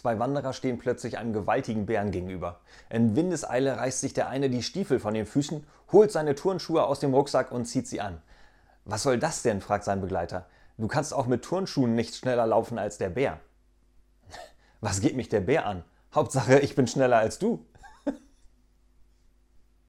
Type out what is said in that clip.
Zwei Wanderer stehen plötzlich einem gewaltigen Bären gegenüber. In Windeseile reißt sich der eine die Stiefel von den Füßen, holt seine Turnschuhe aus dem Rucksack und zieht sie an. Was soll das denn? fragt sein Begleiter. Du kannst auch mit Turnschuhen nicht schneller laufen als der Bär. Was geht mich der Bär an? Hauptsache, ich bin schneller als du.